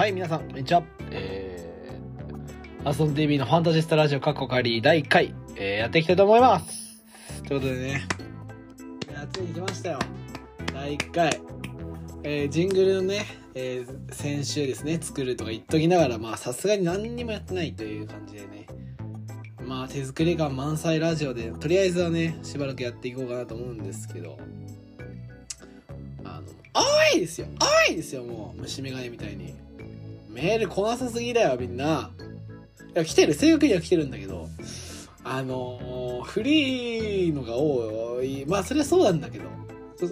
はい、皆さん、こんにちは。えー、アソン TV のファンタジスタラジオカッコカリ第1回、えー、やっていきたいと思います。ということでね、やってきましたよ。第1回。えー、ジングルのね、えー、先週ですね、作るとか言っときながら、まあ、さすがに何にもやってないという感じでね、まあ、手作り感満載ラジオで、とりあえずはね、しばらくやっていこうかなと思うんですけど、あの、おいですよおいですよ、もう、虫眼鏡みたいに。メール来なさすぎだよ、みんな。いや、来てる、正確には来てるんだけど、あのー、フリーのが多い。まあ、それはそうなんだけど、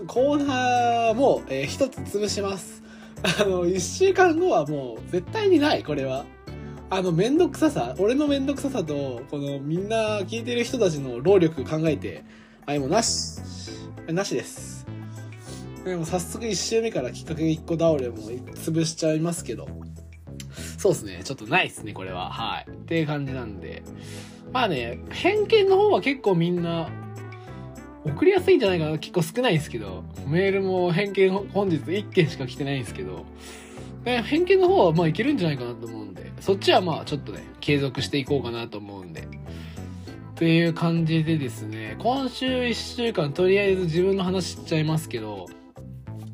コーナーも、えー一つ潰します。あの、一週間後はもう、絶対にない、これは。あの、めんどくささ、俺のめんどくささと、この、みんな聞いてる人たちの労力考えて、はい、もうなし。なしです。でも早速1週目から企画1個倒れも潰しちゃいますけど。そうですね。ちょっとないですね、これは。はい。っていう感じなんで。まあね、偏見の方は結構みんな、送りやすいんじゃないかな。結構少ないんですけど。メールも偏見本日1件しか来てないんですけど。偏見の方はまあいけるんじゃないかなと思うんで。そっちはまあちょっとね、継続していこうかなと思うんで。っていう感じでですね、今週1週間、とりあえず自分の話しちゃいますけど、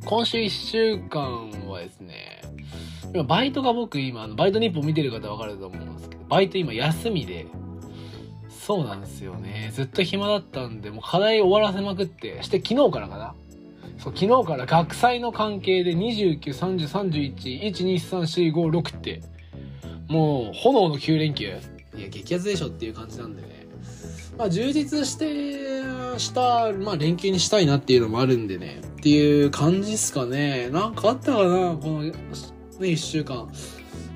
今週1週間はですね、今バイトが僕今、バイト日報見てる方わかると思うんですけど、バイト今休みで、そうなんですよね。ずっと暇だったんで、もう課題終わらせまくって、して昨日からかな。そう、昨日から学祭の関係で29、30、31、1、2、3、4、5、6って、もう炎の9連休。いや、激アツでしょっていう感じなんでね。まあ、充実して、した、まあ、連休にしたいなっていうのもあるんでね。っていう感じっすかね。なんかあったかなこの、ね、一週間。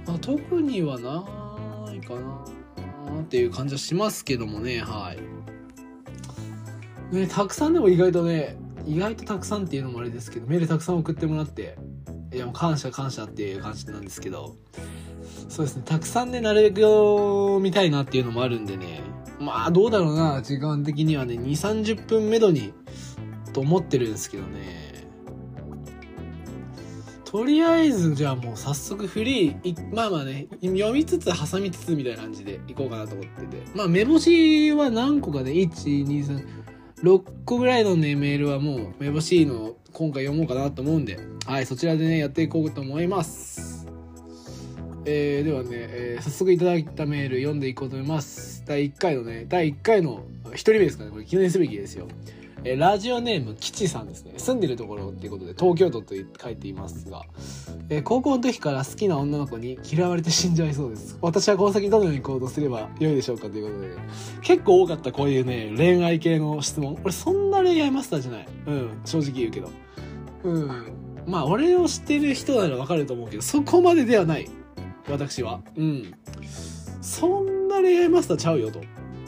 まあ、特にはないかなっていう感じはしますけどもね、はい。ね、たくさんでも意外とね、意外とたくさんっていうのもあれですけど、メールたくさん送ってもらって、いや、もう感謝感謝っていう感じなんですけど、そうですね、たくさんね、なるべく見たいなっていうのもあるんでね、まあ、どうだろうな、時間的にはね、2、30分めどに、と思ってるんですけどね。とりあえず、じゃあもう早速フリー、まあまあね、読みつつ挟みつつみたいな感じでいこうかなと思ってて。まあ、目星は何個かで、1、2、3、6個ぐらいのね、メールはもう、目星の今回読もうかなと思うんで、はい、そちらでね、やっていこうと思います。えー、ではね、えー早速いただいたメール読んでいこうと思います。第1回のね、第1回の1人目ですかね、これ記念すべきですよ。えーラジオネーム、キチさんですね。住んでるところっていうことで、東京都と書いていますが、えー高校の時から好きな女の子に嫌われて死んじゃいそうです。私はこの先どのように行動すれば良いでしょうかということで、結構多かったこういうね、恋愛系の質問。俺そんな恋愛マスターじゃない。うん、正直言うけど。うん。まあ、俺を知ってる人ならわかると思うけど、そこまでではない。私は。うん。そんな恋愛マスターちゃうよと。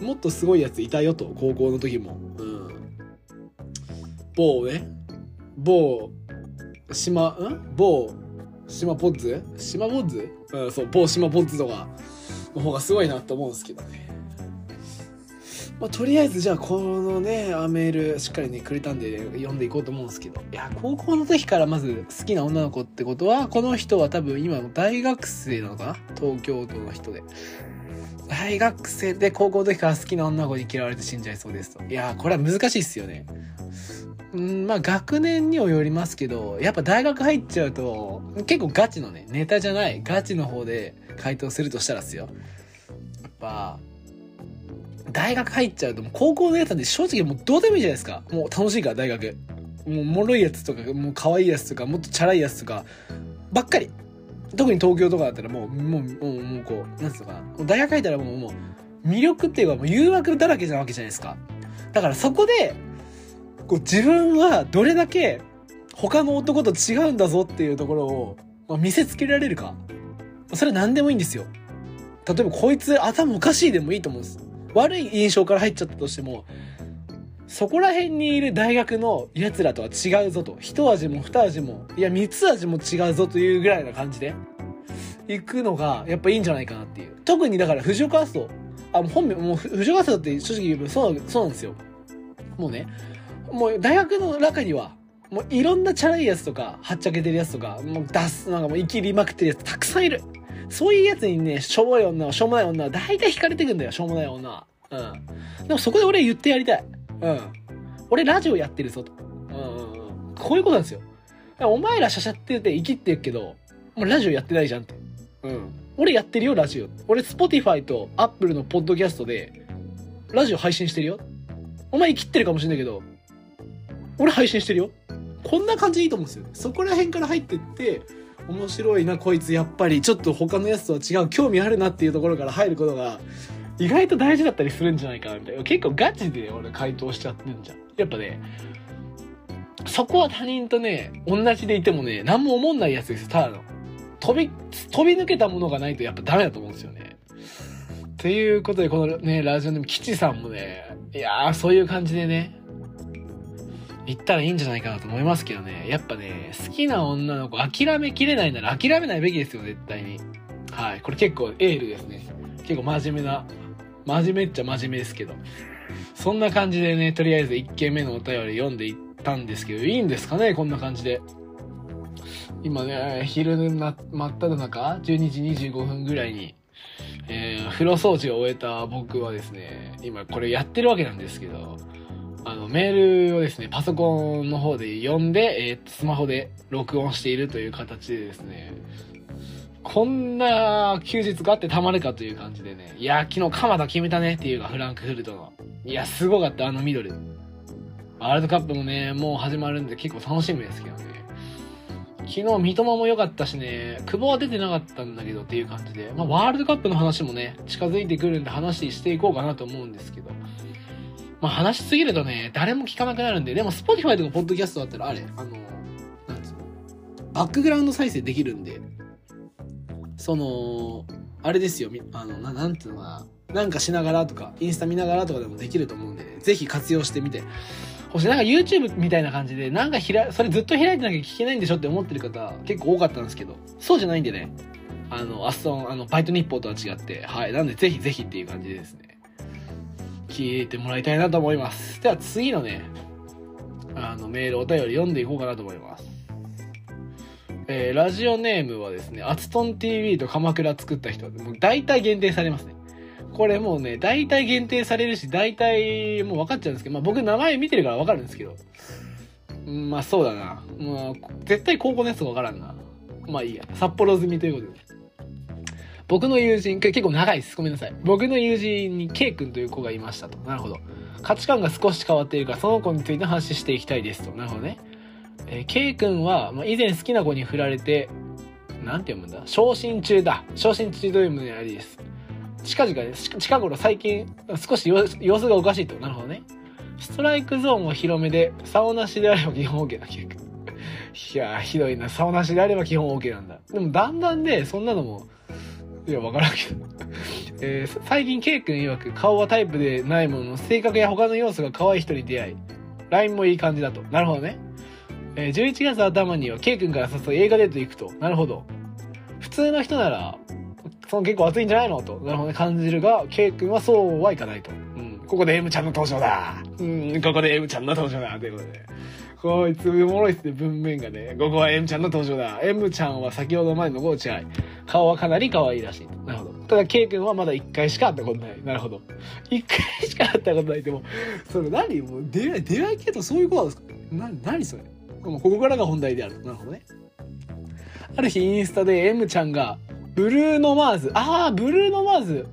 もっとすごいやついたよと、高校の時も。うん。某ね、某、島、ん？某、島ポッズ？島ポッズ？うん、そう、某島ポッズとかの方がすごいなって思うんですけどね。まあ、とりあえずじゃあこのねあメールしっかりねくれたんで、読んでいこうと思うんですけど。いや高校の時からまず好きな女の子ってことはこの人は多分今の大学生なのかな？東京都の人で。大学生で高校の時から好きな女の子に嫌われて死んじゃいそうですと。いやこれは難しいっすよね。うんまあ学年にもよりますけどやっぱ大学入っちゃうと結構ガチのねネタじゃないガチの方で回答するとしたらっすよ。やっぱ大学入っちゃうともう高校のやつなんで正直もうどうでもいいじゃないですか。もう楽しいから大学。もうもろいやつとかもう可愛いやつとかもっとチャラいやつとかばっかり。特に東京とかだったらもうもうもうもうこうなんつうのかな。大学入ったらもうもう魅力っていうかもう誘惑だらけなわけじゃないですか。だからそこでこう自分はどれだけ他の男と違うんだぞっていうところを、まあ、見せつけられるか。それは何でもいいんですよ。例えばこいつ頭おかしいでもいいと思うんです。悪い印象から入っちゃったとしてもそこら辺にいる大学の奴らとは違うぞと。一味も二味もいや三つ味も違うぞというぐらいな感じで行くのがやっぱいいんじゃないかなっていう。特にだから藤岡ストあもう本名もう藤岡ストって正直言えばそうそうなんですよ。もうねもう大学の中にはもういろんなチャラいやつとか、はっちゃけてるやつとか、もう出す、なんかもう生きりまくってるやつたくさんいる。そういうやつにね、しょぼい女は、しょうもない女は、大体惹かれてくんだよ、しょうもない女は。うん。でもそこで俺言ってやりたい。うん。俺ラジオやってるぞと。うんうんうん。こういうことなんですよ。お前らしゃしゃっててイキってるけど、もうラジオやってないじゃんって。うん。俺やってるよ、ラジオ。俺、 Spotify と Apple のポッドキャストで、ラジオ配信してるよ。お前イキってるかもしれないけど、俺配信してるよ。こんな感じでいいと思うんですよ。そこら辺から入ってって、面白いな、こいつやっぱり、ちょっと他のやつとは違う、興味あるなっていうところから入ることが、意外と大事だったりするんじゃないかなみたいな。結構ガチで俺回答しちゃってんじゃん。やっぱね、そこは他人とね、同じでいてもね、何も思んないやつです、ただの。飛び、飛び抜けたものがないとやっぱダメだと思うんですよね。っていうことで、このね、ラジオネーム、キチさんもね、いやー、そういう感じでね、行ったらいいんじゃないかなと思いますけどね。やっぱね、好きな女の子諦めきれないなら諦めないべきですよ、絶対に。はい。これ結構エールですね。結構真面目な、真面目っちゃ真面目ですけど。そんな感じでね、とりあえず1件目のお便り読んでいったんですけど、いいんですかね、こんな感じで。今ね、昼な、真っ只中、12時25分ぐらいに、えー、風呂掃除を終えた僕はですね、今これやってるわけなんですけど、あの、メールをですね、パソコンの方で読んで、えー、スマホで録音しているという形でですね、こんな休日があってたまるかという感じでね、いや、昨日鎌田決めたねっていうか、フランクフルトの。いや、すごかった、あのミドル。ワールドカップもね、もう始まるんで結構楽しみですけどね。昨日、三笘も良かったしね、久保は出てなかったんだけどっていう感じで、まあ、ワールドカップの話もね、近づいてくるんで話していこうかなと思うんですけど、まあ話しすぎるとね、誰も聞かなくなるんで、でも Spotify とか Podcast だったらあれ、あの、なんつうの、バックグラウンド再生できるんで、その、あれですよ、あの、ななんていうのかな、なんかしながらとか、インスタ見ながらとかでもできると思うんで、ぜひ活用してみてほし。なんか YouTube みたいな感じで、なんかひら、それずっと開いてなきゃ聞けないんでしょって思ってる方結構多かったんですけど、そうじゃないんでね、あの、アッソン、あの、バイト日報とは違って、はい。なんで、ぜひぜひっていう感じですね。聞いてもらいたいなと思います。では次のね、あのメール、お便り読んでいこうかなと思います。えー、ラジオネームはですね、アツトン TV と鎌倉作った人、もう大体限定されますね。これもうね、大体限定されるし、大体もう分かっちゃうんですけど、まあ僕名前見てるから分かるんですけど、まあそうだな。まあ、絶対高校のやつ分からんな。まあいいや。札幌済みということで。僕の友人、結構長いです。ごめんなさい。僕の友人に K 君という子がいましたと。なるほど。価値観が少し変わっているから、その子について話していきたいですと。なるほどね。えー、K 君は、まあ、以前好きな子に振られて、なんて読むんだ？昇進中だ。昇進中というものありです。近々ね、近頃最近、少し様子がおかしいと。なるほどね。ストライクゾーンは広めで、竿なしであれば基本 OK だ、K 君。いやひどいな。竿なしであれば基本 OK なんだ。でもだんだんね、そんなのも、いや、わからんけど。えー、最近 K 君曰く顔はタイプでないものの性格や他の要素が可愛い人に出会い、LINE もいい感じだと。なるほどね。えー、11月頭には K 君から誘う映画デート行くと。なるほど。普通の人なら、その結構熱いんじゃないのと。なるほどね。感じるが、K 君はそうはいかないと。うん。ここで M ちゃんの登場だ。うん、ここで M ちゃんの登場だ。ということで。こいつおもろいっすね、文面がね。ここは M ちゃんの登場だ。M ちゃんは先ほどまでのゴーチ愛。顔はかなり可愛いらしい。なるほど。ただ、K 君はまだ1回しか会ったことない。なるほど。1回しか会ったことないっても、それ何？もう出会い、出会い系とそういうことなんですか？な、何それ？ここからが本題である。なるほどね。ある日インスタで M ちゃんが、ブルーノマーズ。ああ、ブルーノマーズ。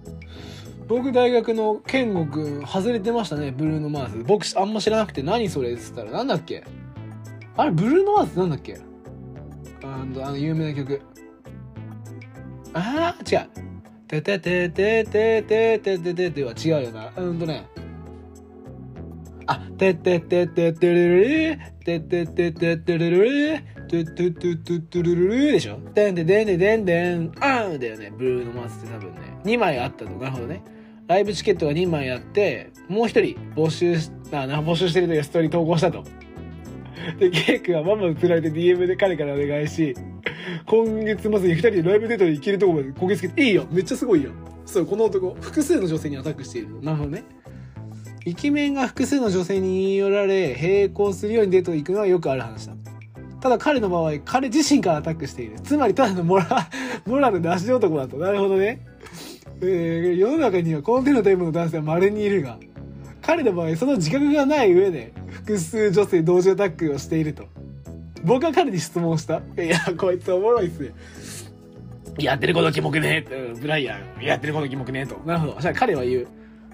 僕大学の健吾くん外れてましたね、ブルーノマーズ。僕あんま知らなくて何それっつったらなんだっけ？あれ、ブルーノマーズなんだっけ？あの、あの有名な曲。ああ、違う。てててててててててては違うよな。うんとね。あ、てててててるるてててててるるトゥトゥトゥトゥトゥルルルでしょ？でんででんでんでんあんだよね。ブルーノマーズって多分ね。2枚あったと。なるほどね。ライブチケットが2枚あって、もう一人募集し、あ、募集してる時はストーリー投稿したと。で、ケイ君はママ映られて DM で彼からお願いし、今月末に2人でライブデートで行けるとこまでこぎつけて、いいよめっちゃすごいよそう、この男、複数の女性にアタックしている。なるほどね。イケメンが複数の女性に言い寄られ並行するようにデートに行くのはよくある話だただ彼の場合彼自身からアタックしているつまりただのモラモラルなし男だとなるほどねえー、世の中にはこの手のタイプの男性は稀にいるが彼の場合その自覚がない上で複数女性同時アタックをしていると。僕は彼に質問した。いやこいつおもろいっすね。やってることキモくねえブライアンやってることキモくねえと。なるほど。じゃあ彼は言う。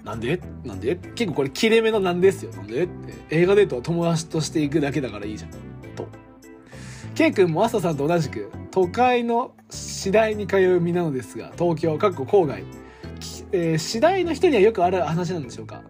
なんで？なんで？結構これ切れ目のなんですよ。なんで？って。映画デートは友達として行くだけだからいいじゃん。と。ケイ君も朝さんと同じく都会の次第に通う身なのですが、東京、かっこ郊外。えー、次第の人にはよくある話なんでしょうか？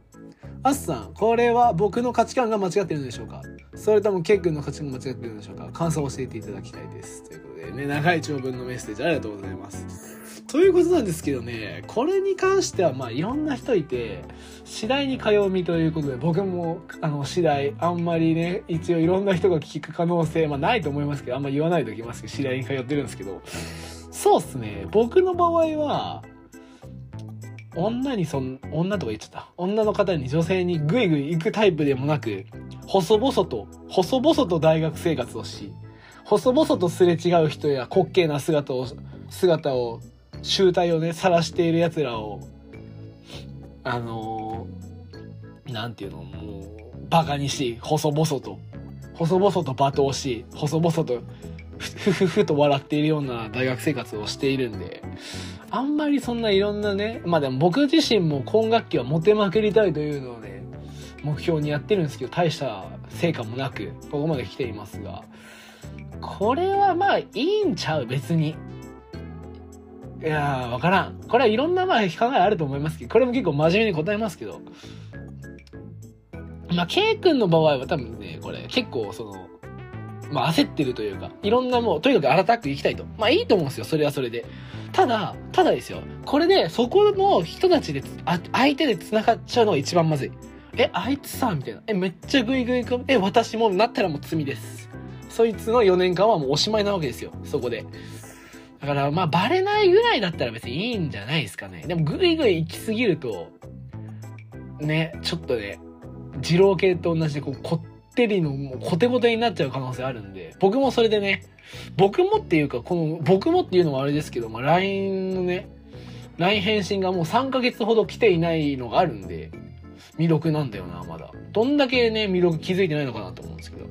アスさん、これは僕の価値観が間違ってるんでしょうか？それともケイ君の価値観が間違ってるんでしょうか？感想を教えていただきたいです。ということでね、長い長文のメッセージありがとうございます。ということなんですけどね、これに関してはまあいろんな人いて、次第に通う身ということで、僕もあの次第、あんまりね、一応いろんな人が聞く可能性、まあないと思いますけど、あんま言わないときますけど、次第に通ってるんですけど、そうっすね、僕の場合は、女にそん、女とか言っちゃった。女の方に女性にグイグイ行くタイプでもなく、細々と、細々と大学生活をし、細々とすれ違う人や滑稽な姿を、姿を集体をね、晒している奴らを、あのー、ていうの、もう、バカにし、細々と、細々と罵倒し、細々と、ふふふと笑っているような大学生活をしているんで、あんまりそんないろんなね、まあでも僕自身も今学期はモテまくりたいというのをね、目標にやってるんですけど、大した成果もなく、ここまで来ていますが、これはまあいいんちゃう別に。いやー、わからん。これはいろんなまあ考えあると思いますけど、これも結構真面目に答えますけど。まあ、K 君の場合は多分ね、これ結構その、まあ焦ってるというか、いろんなもう、とにかくアラタック行きたいと。まあいいと思うんですよ、それはそれで。ただ、ただですよ。これで、そこの人たちで、あ相手で繋がっちゃうのが一番まずい。え、あいつさ、みたいな。え、めっちゃグイグイくえ、私もなったらもう罪です。そいつの4年間はもうおしまいなわけですよ、そこで。だから、まあ、バレないぐらいだったら別にいいんじゃないですかね。でも、ぐいぐい行き過ぎると、ね、ちょっとね、二郎系と同じで、こう、こってりの、もう、コテコテになっちゃう可能性あるんで、僕もそれでね、僕もっていうか、この、僕もっていうのはあれですけど、まあ、LINE のね、LINE 返信がもう3ヶ月ほど来ていないのがあるんで、未読なんだよな、まだ。どんだけね、未読気づいてないのかなと思うんですけど。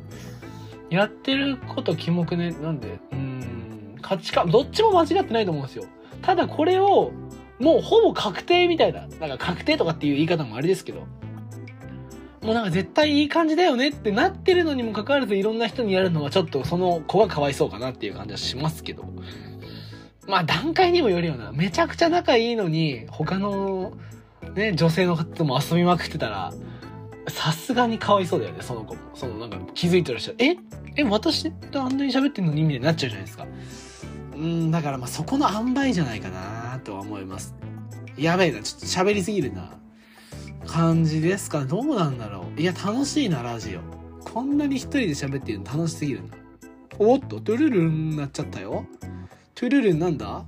やってることキモくね、なんで、うん。価値観、どっちも間違ってないと思うんですよ。ただこれを、もうほぼ確定みたいな、なんか確定とかっていう言い方もあれですけど、もうなんか絶対いい感じだよねってなってるのにもかかわらずいろんな人にやるのはちょっとその子がかわいそうかなっていう感じはしますけど。まあ段階にもよるよな。めちゃくちゃ仲いいのに、他のね、女性の方とも遊びまくってたら、さすがにかわいそうだよね、その子も。そのなんか気づいてらっしゃる。え？え、私とあんなに喋ってんのに？みたいになっちゃうじゃないですか。うんだからまあそこの塩梅じゃないかなとは思います。やべえなちょっと喋りすぎるな。感じですかどうなんだろう。いや楽しいなラジオ。こんなに一人で喋ってるの楽しすぎるな。おっとトゥルルンになっちゃったよ。トゥルルンなんだ？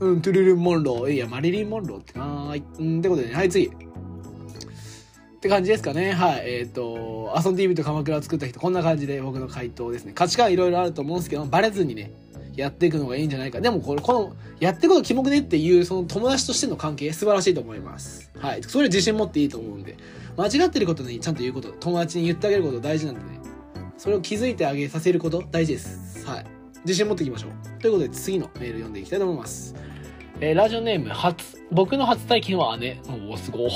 うんトゥルルン・モンロー。いやマリリン・モンローってなーい。ってことでね。はい次。って感じですかね。はい。えっ、ー、と、アソン TV と鎌倉を作った人、こんな感じで僕の回答ですね。価値観いろいろあると思うんですけど、バレずにね、やっていくのがいいんじゃないか。でもこれ、この、やっていくことキモくねっていう、その友達としての関係、素晴らしいと思います。はい。それ自信持っていいと思うんで。間違ってることにちゃんと言うこと、友達に言ってあげること大事なんでね。それを気づいてあげさせること大事です。はい。自信持っていきましょう。ということで、次のメール読んでいきたいと思います。えー、ラジオネーム、初、僕の初体験は姉。おお、すごい。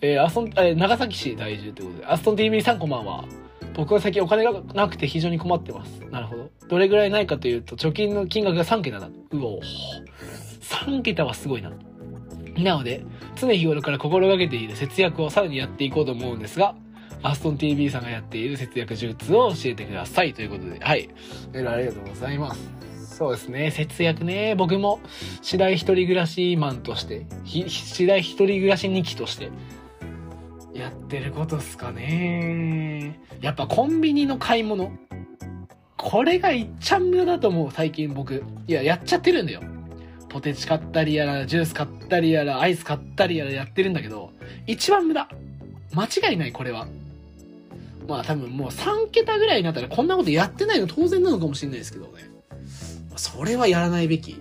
えー、アストン、えー、長崎市在住ということで、アストン TV さんこんばんは。僕は最近お金がなくて非常に困ってます。なるほど。どれぐらいないかというと、貯金の金額が3桁だ。うお3桁はすごいな。なので、常日頃から心がけている節約をさらにやっていこうと思うんですが、アストン TV さんがやっている節約術を教えてください。ということで、はい。メールありがとうございます。そうですね。節約ね。僕も、次第一人暮らしマンとして、次第一人暮らし2期として、やってることっすかね。やっぱコンビニの買い物。これがいっちゃん無駄だと思う、最近僕。いや、やっちゃってるんだよ。ポテチ買ったりやら、ジュース買ったりやら、アイス買ったりやらやってるんだけど、一番無駄。間違いない、これは。まあ多分もう3桁ぐらいになったらこんなことやってないの当然なのかもしれないですけどね。それはやらないべき。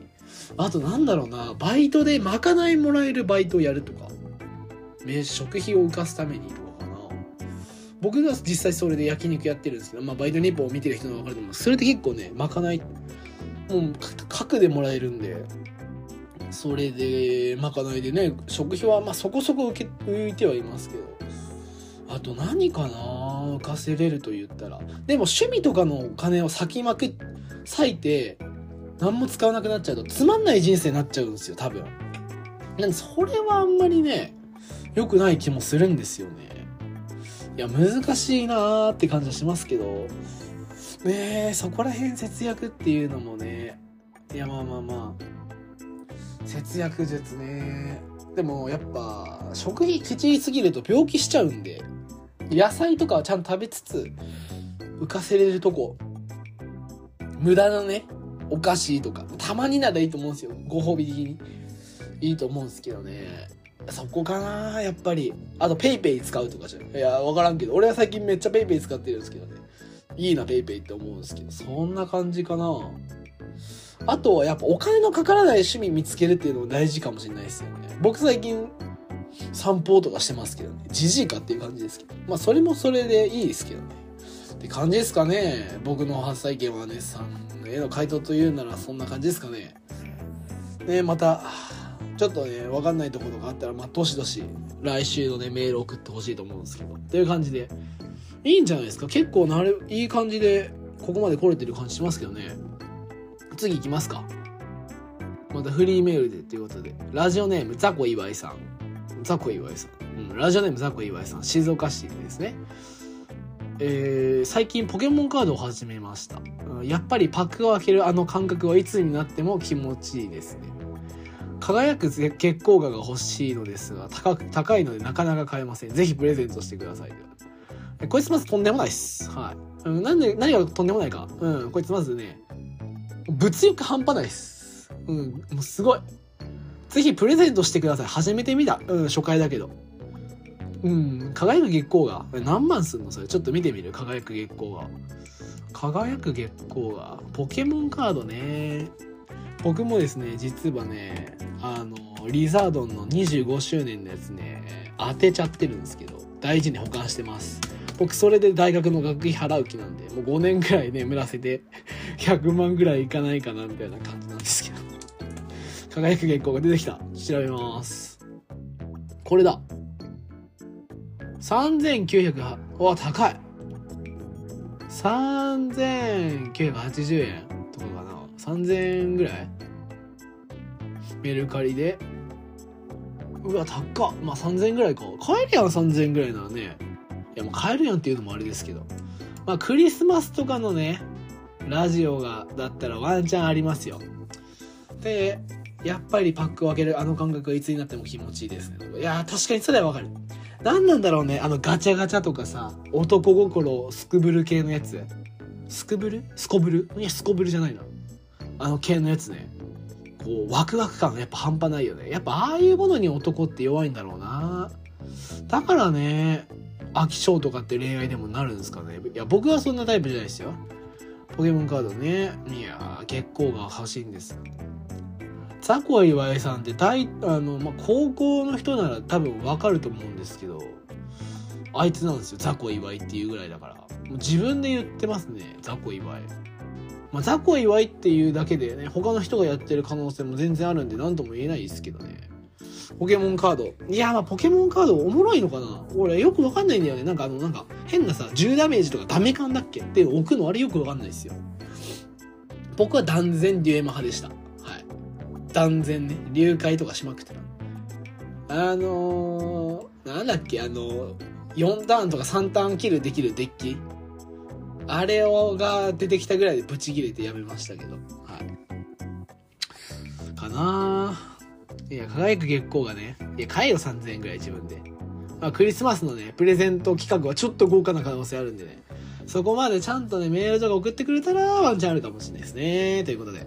あとなんだろうな、バイトでまかないもらえるバイトをやるとか。食費を浮かすためにとかかな。僕が実際それで焼肉やってるんですけど、まあバイト日報を見てる人のわかると思う。それって結構ね、まかない、もう核でもらえるんで、それで、まかないでね、食費はまあそこそこ受け、浮いてはいますけど。あと何かな浮かせれると言ったら。でも趣味とかのお金を割きまく、割いて、何も使わなくなっちゃうとつまんない人生になっちゃうんですよ、多分。なんでそれはあんまりね、良くない気もするんですよね。いや、難しいなーって感じはしますけど、ねえ、そこら辺節約っていうのもね、いや、まあまあまあ、節約術ね。でもやっぱ、食費ケチりすぎると病気しちゃうんで、野菜とかはちゃんと食べつつ、浮かせれるとこ、無駄なね、お菓子とか、たまにならいいと思うんですよ。ご褒美的に。いいと思うんですけどね。そこかなやっぱり。あと、 PayPay 使うとかじゃん。いや、わからんけど、俺は最近めっちゃ PayPay 使ってるんですけどね。いいな、ペイペイって思うんですけど、そんな感じかなあとはやっぱお金のかからない趣味見つけるっていうのも大事かもしれないですよね。僕最近散歩とかしてますけどね。じじいかっていう感じですけど。まあそれもそれでいいですけどね。って感じですかね。僕の発災権はね、さんへの回答というならそんな感じですかね。ねまた、ちょっとね、わかんないところがあったら、まあ、どしどし、来週のね、メール送ってほしいと思うんですけど。っていう感じで、いいんじゃないですか結構なれ、いい感じで、ここまで来れてる感じしますけどね。次行きますか。またフリーメールでということで、ラジオネーム、ザコ岩井さん。ザコ岩井さん。うん、ラジオネーム、ザコ岩井さん。静岡市ですね。えー、最近ポケモンカードを始めました。やっぱりパックを開けるあの感覚はいつになっても気持ちいいですね。輝く月光画が欲しいのですが、高く、高いのでなかなか買えません。ぜひプレゼントしてください。こいつまずとんでもないっす。はい。うん、なんで、何がとんでもないか。うん、こいつまずね、物欲半端ないっす。うん、もうすごい。ぜひプレゼントしてください。初めて見た。うん、初回だけど。うん、輝く月光が何万すんのそれ。ちょっと見てみる輝く月光が。輝く月光が。ポケモンカードね。僕もですね、実はね、あの、リザードンの25周年のやつね、当てちゃってるんですけど、大事に保管してます。僕それで大学の学費払う気なんで、もう5年ぐらい眠らせて、100万ぐらいいかないかなみたいな感じなんですけど。輝く月光が出てきた。調べます。これだ。3900、わ、高い。3980円。3000円ぐらい？メルカリで。うわ、高っ。まあ3000円ぐらいか。買えるやん、3000円ぐらいならね。いや、もう買えるやんっていうのもあれですけど。まあクリスマスとかのね、ラジオが、だったらワンチャンありますよ。で、やっぱりパックを開けるあの感覚がいつになっても気持ちいいですね。いや確かにそれはわかる。何なんだろうね。あのガチャガチャとかさ、男心すくぶる系のやつ。すくぶる？すこぶる？いや、すこぶるじゃないな。あの系のやつね。こう、ワクワク感がやっぱ半端ないよね。やっぱああいうものに男って弱いんだろうな。だからね、飽き性とかって恋愛でもなるんですかね。いや、僕はそんなタイプじゃないですよ。ポケモンカードね。いや月光が欲しいんです。ザコ岩井さんって大、あの、まあ、高校の人なら多分わかると思うんですけど、あいつなんですよ。ザコ岩井っていうぐらいだから。もう自分で言ってますね。ザコ岩井。まあ、ザコ岩井っていうだけでね、他の人がやってる可能性も全然あるんで何とも言えないですけどね。ポケモンカード。いや、まあ、ポケモンカードおもろいのかな？俺よくわかんないんだよね。なんかあの、なんか、変なさ、10ダメージとかダメ感だっけ？って置くのあれよくわかんないですよ。僕は断然デュエマ派でした。はい。断然ね、流解とかしまくってた。あのー、なんだっけ、あのー、4ターンとか3ターンキルできるデッキあれをが出てきたぐらいでブチ切れてやめましたけど。はい。かないや、輝く月光がね、いや、買えよ3000円ぐらい自分で。まあ、クリスマスのね、プレゼント企画はちょっと豪華な可能性あるんでね。そこまでちゃんとね、メールとか送ってくれたらワンチャンあるかもしれないですね。ということで。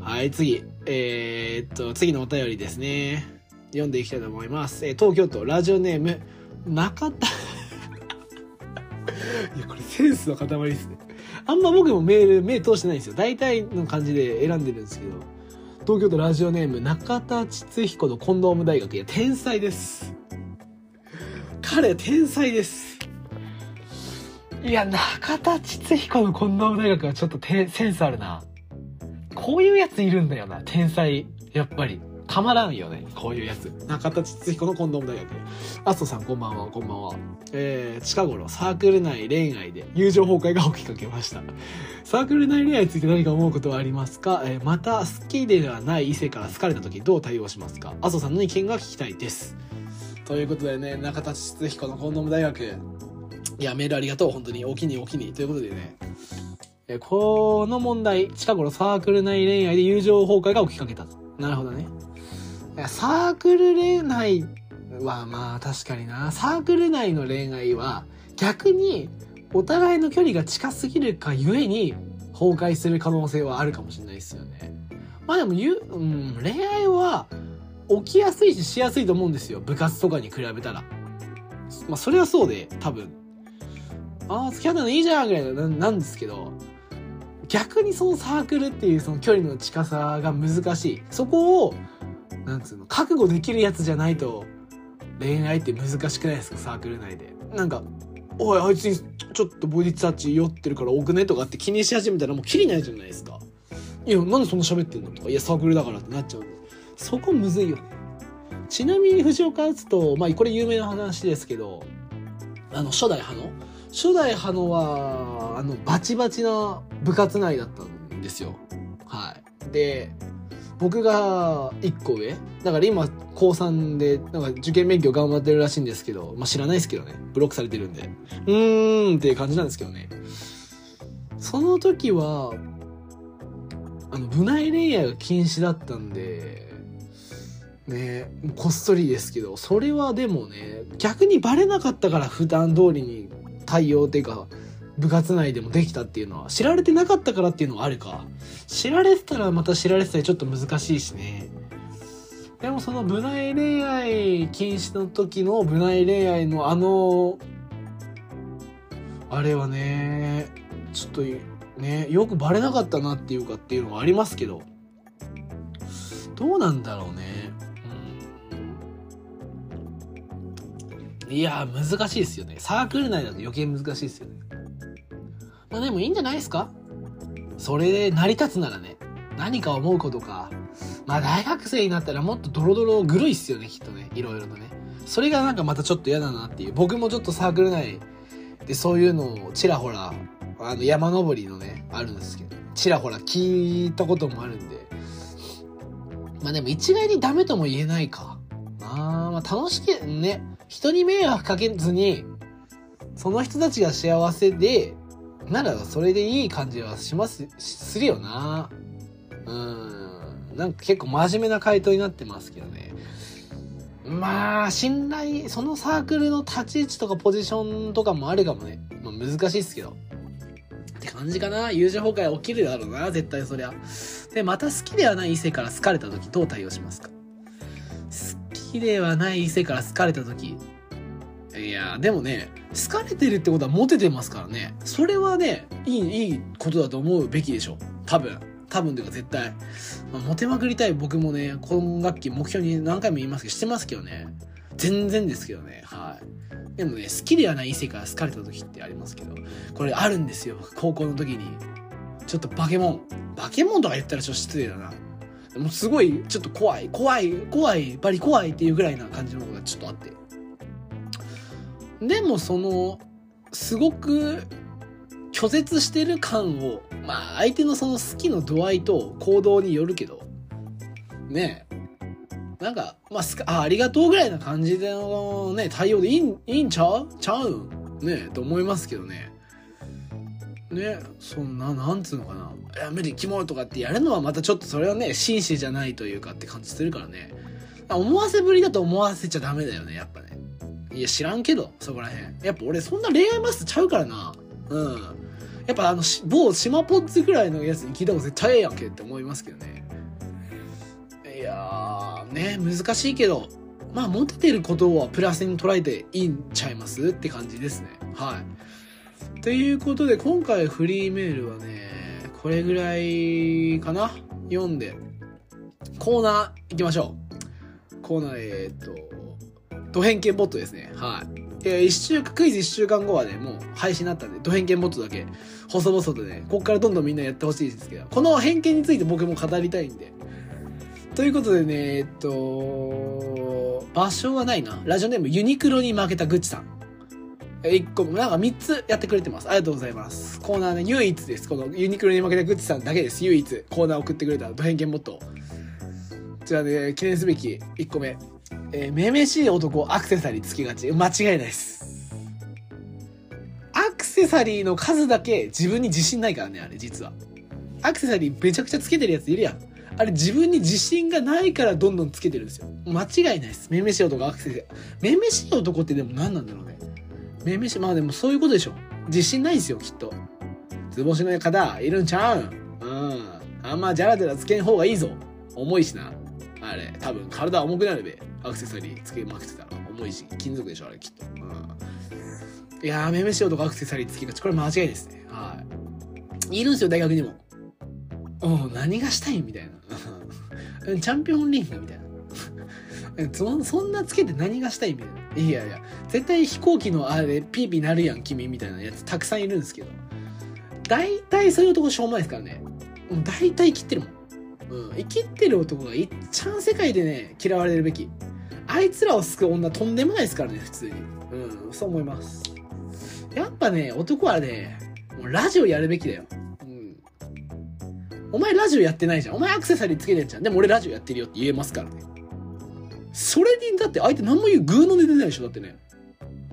はい、次。えー、っと、次のお便りですね。読んでいきたいと思います。えー、東京都ラジオネーム、中田いや、これセンスの塊ですね。あんま僕もメール、目通してないんですよ。大体の感じで選んでるんですけど。東京都ラジオネーム、中田秩彦のコンドーム大学。いや、天才です。彼、天才です。いや、中田秩彦のコンドーム大学はちょっとセンスあるな。こういうやついるんだよな、天才。やっぱり。たまらんよね。こういうやつ。中田秩彦のコンドーム大学。アストさんこんばんは、こんばんは。えー、近頃サークル内恋愛で友情崩壊が起きかけました。サークル内恋愛について何か思うことはありますか、えー、また好きではない異性から好かれた時どう対応しますか？アストさんの意見が聞きたいです。ということでね、中田秩彦のコンドーム大学。いや、メールありがとう。本当に。お気にお気に。ということでね。えこの問題、近頃サークル内恋愛で友情崩壊が起きかけたと。なるほどね。サークル恋愛はまあ確かにな。サークル内の恋愛は逆にお互いの距離が近すぎるかゆえに崩壊する可能性はあるかもしれないですよね。まあでも、ゆ、うん、恋愛は起きやすいししやすいと思うんですよ。部活とかに比べたら。まあそれはそうで、多分。ああ、付き合ったのいいじゃんぐらいなんですけど、逆にそのサークルっていうその距離の近さが難しい。そこをなんつうの、覚悟できるやつじゃないと、恋愛って難しくないですか、サークル内で。なんか、おい、あいつにちょっとボディタッチ酔ってるから多くね？とかって気にし始めたらもうきりないじゃないですか。いや、なんでそんな喋ってんの？とか、いや、サークルだからってなっちゃうんで。そこむずいよね。ちなみに藤岡篤人、まあ、これ有名な話ですけど、あの、初代派の？初代派のは、あの、バチバチな部活内だったんですよ。はい。で、僕が1個上？だから今高3でなんか受験勉強頑張ってるらしいんですけど、まあ、知らないですけどね。ブロックされてるんで。うーんっていう感じなんですけどね。その時はあの部内恋愛が禁止だったんでねこっそりですけどそれはでもね逆にバレなかったから普段通りに対応っていうか部活内でもできたっていうのは知られてなかったからっていうのはあるか。知られてたらまた知られてたらちょっと難しいしね。でもその部内恋愛禁止の時の部内恋愛のあのあれはねちょっとねよくバレなかったなっていうかっていうのはありますけど。どうなんだろうね。いや難しいですよね。サークル内だと余計難しいですよね。まあでもいいんじゃないですか？それで成り立つならね。何か思うことか。まあ大学生になったらもっとドロドログロいっすよね、きっとね。いろいろとね。それがなんかまたちょっと嫌だなっていう。僕もちょっとサークル内でそういうのをちらほら、あの山登りのね、あるんですけど、ちらほら聞いたこともあるんで。まあでも一概にダメとも言えないか。あまあ楽しくね、人に迷惑かけずに、その人たちが幸せで、ならそれでいい感じはします、するよな。うん。なんか結構真面目な回答になってますけどね。まあ、信頼、そのサークルの立ち位置とかポジションとかもあるかもね。まあ難しいっすけど。って感じかな。友情崩壊起きるだろうな、絶対そりゃ。で、また好きではない異性から好かれた時どう対応しますか？好きではない異性から好かれた時いや、でもね、好かれてるってことはモテてますからね。それはね、いい、いいことだと思うべきでしょ。多分。多分というか絶対。まあ、モテまくりたい僕もね、今学期目標に何回も言いますけど、してますけどね。全然ですけどね。はい。でもね、好きではない異性から好かれた時ってありますけど、これあるんですよ。高校の時に。ちょっとバケモン。バケモンとか言ったらちょっと失礼だな。もうすごい、ちょっと怖い、怖い、怖い、バリ怖いっていうぐらいな感じのことがちょっとあって。でもその、すごく拒絶してる感を、まあ相手のその好きの度合いと行動によるけど、ねえ、なんか、まあ、あ、ありがとうぐらいな感じでのね、対応でいいいいんちゃう？ちゃう？ねえ、と思いますけどね。ねそんな、なんつうのかな。やめてキモとかってやるのはまたちょっとそれはね、紳士じゃないというかって感じするからね。思わせぶりだと思わせちゃダメだよね、やっぱね。いや、知らんけど、そこらへん。やっぱ俺そんな恋愛マスターちゃうからな。うん。やっぱあの、某島ポッツぐらいのやつに聞いた方が絶対ええやんけって思いますけどね。いや、ね、難しいけど、まあモテてることはプラスに捉えていいんちゃいますって感じですねはいということで今回フリーメールはねこれぐらいかな？読んでコーナー行きましょうコーナーえー、っとド偏見ボットですねはいえ一週、クイズ1週間後はね、もう配信になったんで、ド偏見ボットだけ、細々とね、こっからどんどんみんなやってほしいですけど、この偏見について僕も語りたいんで。ということでね、えっと、場所はないな。ラジオネームユニクロに負けたグッチさん。1個、なんか3つやってくれてます。ありがとうございます。コーナーね、唯一です。このユニクロに負けたグッチさんだけです。唯一、コーナー送ってくれたド偏見ボット。じゃあね、記念すべき1個目。えー、めめしい男アクセサリーつけがち。間違いないです。アクセサリーの数だけ自分に自信ないからね、あれ、実は。アクセサリーめちゃくちゃつけてるやついるやん。あれ自分に自信がないからどんどんつけてるんですよ。間違いないです。めめしい男アクセサリー。めめしい男ってでも何なんだろうね。めめし、まあでもそういうことでしょ。自信ないですよ、きっと。図星の方、いるんちゃうんうん。あんまじゃらじゃらつけん方がいいぞ。重いしな。あれ、多分体重くなるべ。アクセサリーつけまくってたら重いし金属でしょあれきっと、うん、いやーめめしよとかアクセサリーつけがちこれ間違いですね。はい。いるんですよ大学にも。お何がしたいみたいな。チャンピオンリングみたいな。そそんなつけて何がしたいみたいな。いやいや絶対飛行機のあれピーピーなるやん君みたいなやつたくさんいるんですけど。大体そういうとこしょうもないですからね。大体切ってるもん。うん、生きってる男がいっちゃん世界でね嫌われるべき。あいつらを救う女とんでもないですからね、普通に。うん、そう思います。やっぱね、男はね、もうラジオやるべきだよ。うん。お前ラジオやってないじゃん。お前アクセサリーつけてんじゃん。でも俺ラジオやってるよって言えますからね。それに、だって相手何も言う、グーの出てないでしょだってね。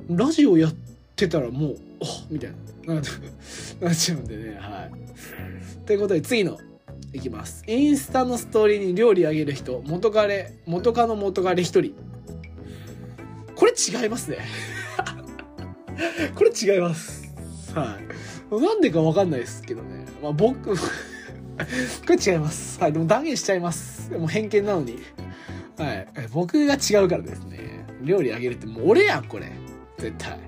ラジオやってたらもう、あみたいな。なっちゃうんでね、はい。ということで次のいきます。インスタのストーリーに料理あげる人、元彼、元カノ元彼一人。これ違いますね。これ違います。はい。なんでかわかんないですけどね。まあ僕 これ違います。はい。でも断言しちゃいます。でも偏見なのに。はい。僕が違うからですね。料理あげるってもう俺やん、これ。絶対。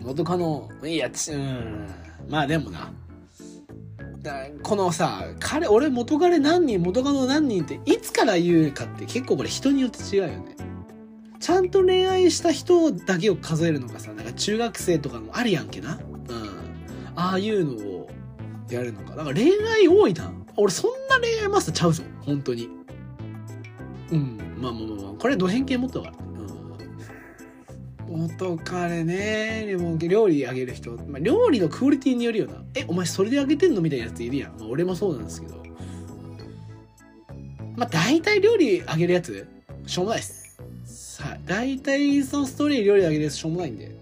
元カノ、いや、ち、うん。まあでもな。このさ、彼、俺元彼何人、元カノ何人っていつから言うかって結構これ人によって違うよね。ちゃんと恋愛した人だけを数えるのがさ、なんか中学生とかもあるやんけな。うん。ああいうのをやるのか。だから恋愛多いな。俺そんな恋愛マスターちゃうぞ。本当に。うん。まあまあまあまあ。これド偏見持ったから。元彼ね。でも料理あげる人、まあ、料理のクオリティによるよな。えお前それであげてんのみたいなやついるやん、まあ、俺もそうなんですけど。まあ大体料理あげるやつ？しょうもないっす。さあ大体そのストーリー料理あげるやつしょうもないんで、ま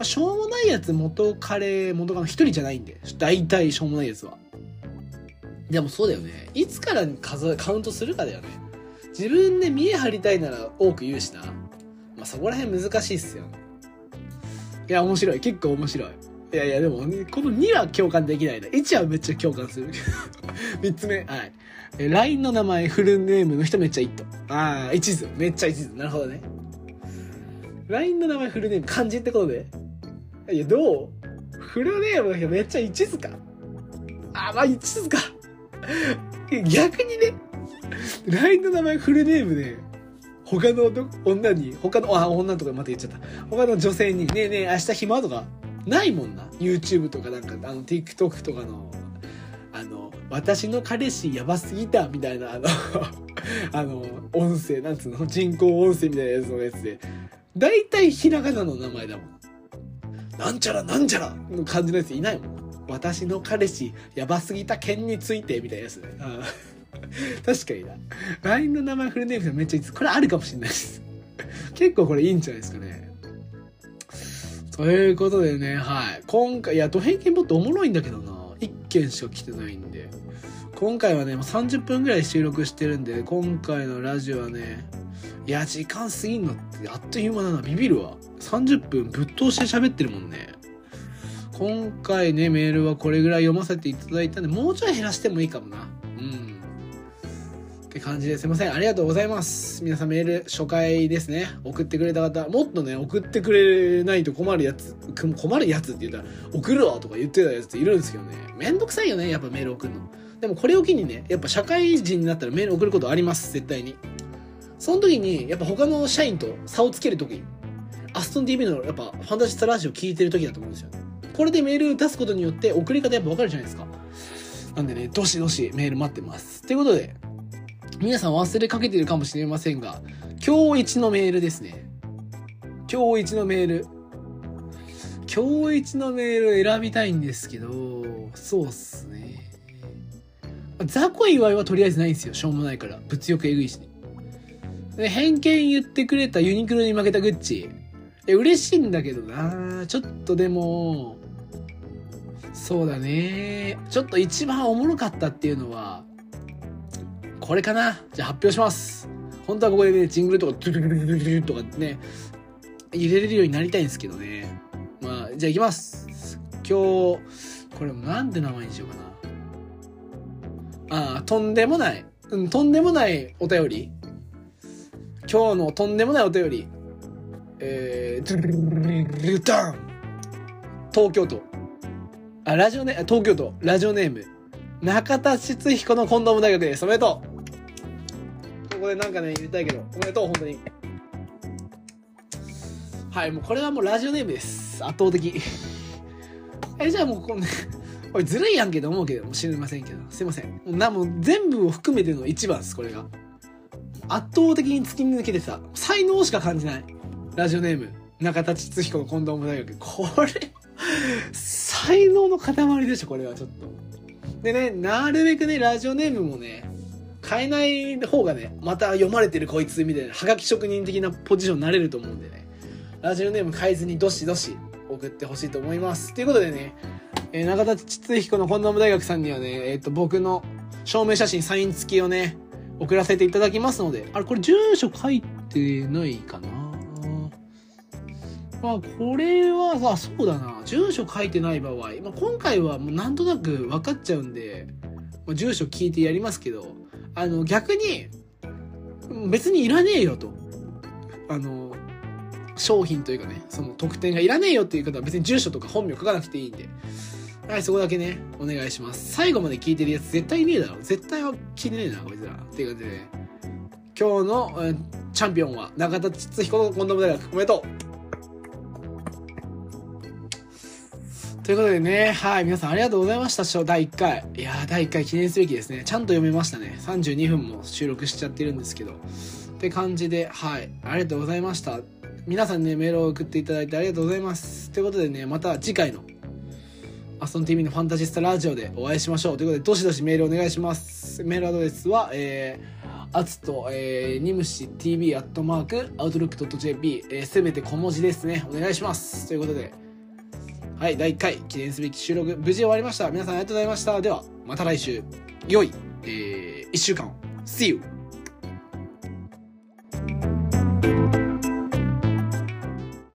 あ、しょうもないやつ元彼元カノ一人じゃないんで。大体しょうもないやつは。でもそうだよね。いつから数カウントするかだよね。自分で見え張りたいなら多く言うしな。あ、そこら辺難しいっすよ。いや、面白い。結構面白い。いやいや、でも、この2は共感できないな。1はめっちゃ共感する。3つ目。はい。え、LINE の名前、フルネームの人めっちゃイット。ああ、一途。めっちゃ一途。なるほどね。LINE の名前、フルネーム、漢字ってことで。いや、どう？フルネームの人めっちゃ一途か。あ、まあ一途か。逆にね、LINE の名前、フルネームで、他の女に、他の、あ、女とかまた言っちゃった。他の女性に、ねえねえ、明日暇とか、ないもんな。YouTube とかなんか、あの、TikTok とかの、あの、私の彼氏やばすぎた、みたいな、あの あの、音声、なんつうの、人工音声みたいなやつのやつで、大体ひらがなの名前だもん。なんちゃらなんちゃらの感じのやついないもん。私の彼氏やばすぎた件について、みたいなやつね。確かにな。LINE の名前フルネームでめっちゃいいです。これあるかもしれないです。結構これいいんじゃないですかね。ということでね、はい。今回、いや、ド偏見ボットおもろいんだけどな。1件しか来てないんで。今回はね、もう30分ぐらい収録してるんで、今回のラジオはね、いや、時間過ぎんのってあっという間だな。ビビるわ。30分ぶっ通して喋ってるもんね。今回ね、メールはこれぐらい読ませていただいたんで、もうちょい減らしてもいいかもな。うん。って感じですいません。ありがとうございます。皆さんメール初回ですね。送ってくれた方もっとね送ってくれないと困るやつ困るやつって言ったら送るわとか言ってたやついるんですけどね。めんどくさいよねやっぱメール送るの。でもこれを機にねやっぱ社会人になったらメール送ることあります。絶対に。その時にやっぱ他の社員と差をつける時アストン TV のやっぱファンタジスタラジオ聞いてる時だと思うんですよね。これでメール出すことによって送り方やっぱ分かるじゃないですか。なんでねどしどしメール待ってます。ということで皆さん忘れかけてるかもしれませんが、今日一のメールですね。今日一のメール。今日一のメール選びたいんですけど、そうっすね。雑魚祝いはとりあえずないんですよ。しょうもないから。物欲えぐいしね。で、偏見言ってくれたユニクロに負けたグッチ。え、嬉しいんだけどなちょっとでも、そうだね。ちょっと一番おもろかったっていうのは、これかな？じゃあ発表します。本当はここでねジングルとかドゥルルルルルとかね入れれるようになりたいんですけどねまあじゃあいきます今日これなんて名前にしようかなああとんでもないうんとんでもないお便り今日のとんでもないお便りえー、ドゥルルルルルダン東京都あラジオネ東京都ラジオネーム中田哲彦のコンドーム大学ですおめでとうこでなんかね、言いたいけど、おめでとう、本当に。はい、もうこれはもうラジオネームです。圧倒的。え、じゃあもうこんな、これずるいやんけど思うけど、もしれませんけど、すいません。もうな、もう全部を含めての一番です、これが。圧倒的に突き抜けてさ、才能しか感じない。ラジオネーム、中田哲彦の近藤大学。これ、才能の塊でしょ、これはちょっと。でね、なるべくね、ラジオネームもね、変えない方がね、また読まれてるこいつみたいな、はがき職人的なポジションになれると思うんでね、ラジオネーム変えずにどしどし送ってほしいと思います。ということでね、えー、中田哲彦の近藤大学さんにはね、えっ、ー、と、僕の証明写真サイン付きをね、送らせていただきますので、あれ、これ住所書いてないかな？まあ、これはさ、そうだな。住所書いてない場合、まあ、今回はもうなんとなく分かっちゃうんで、まあ、住所聞いてやりますけど、あの、逆に、別にいらねえよと。あの、商品というかね、その特典がいらねえよっていう方は別に住所とか本名書かなくていいんで。はい、そこだけね、お願いします。最後まで聞いてるやつ絶対いねえだろ。絶対は聞いてねえな、こいつら。っていう感じでね。今日の、えチャンピオンは中田哲彦の近藤大学。おめでとうということでね、はい、皆さんありがとうございました。第1回。いやー、第1回記念すべきですね。ちゃんと読めましたね。32分も収録しちゃってるんですけど。って感じで、はい、ありがとうございました。皆さんね、メールを送っていただいてありがとうございます。ということでね、また次回のアストン TV のファンタジスタラジオでお会いしましょう。ということで、どしどしメールお願いします。メールアドレスは、えー、アツと、えー、ニムシ TV アットマーク、アウトロック .jp、えー、すべて小文字ですね。お願いします。ということで、はい、第1回記念すべき収録、無事終わりました。皆さんありがとうございました。では、また来週、良い、えー、1週間を。See you!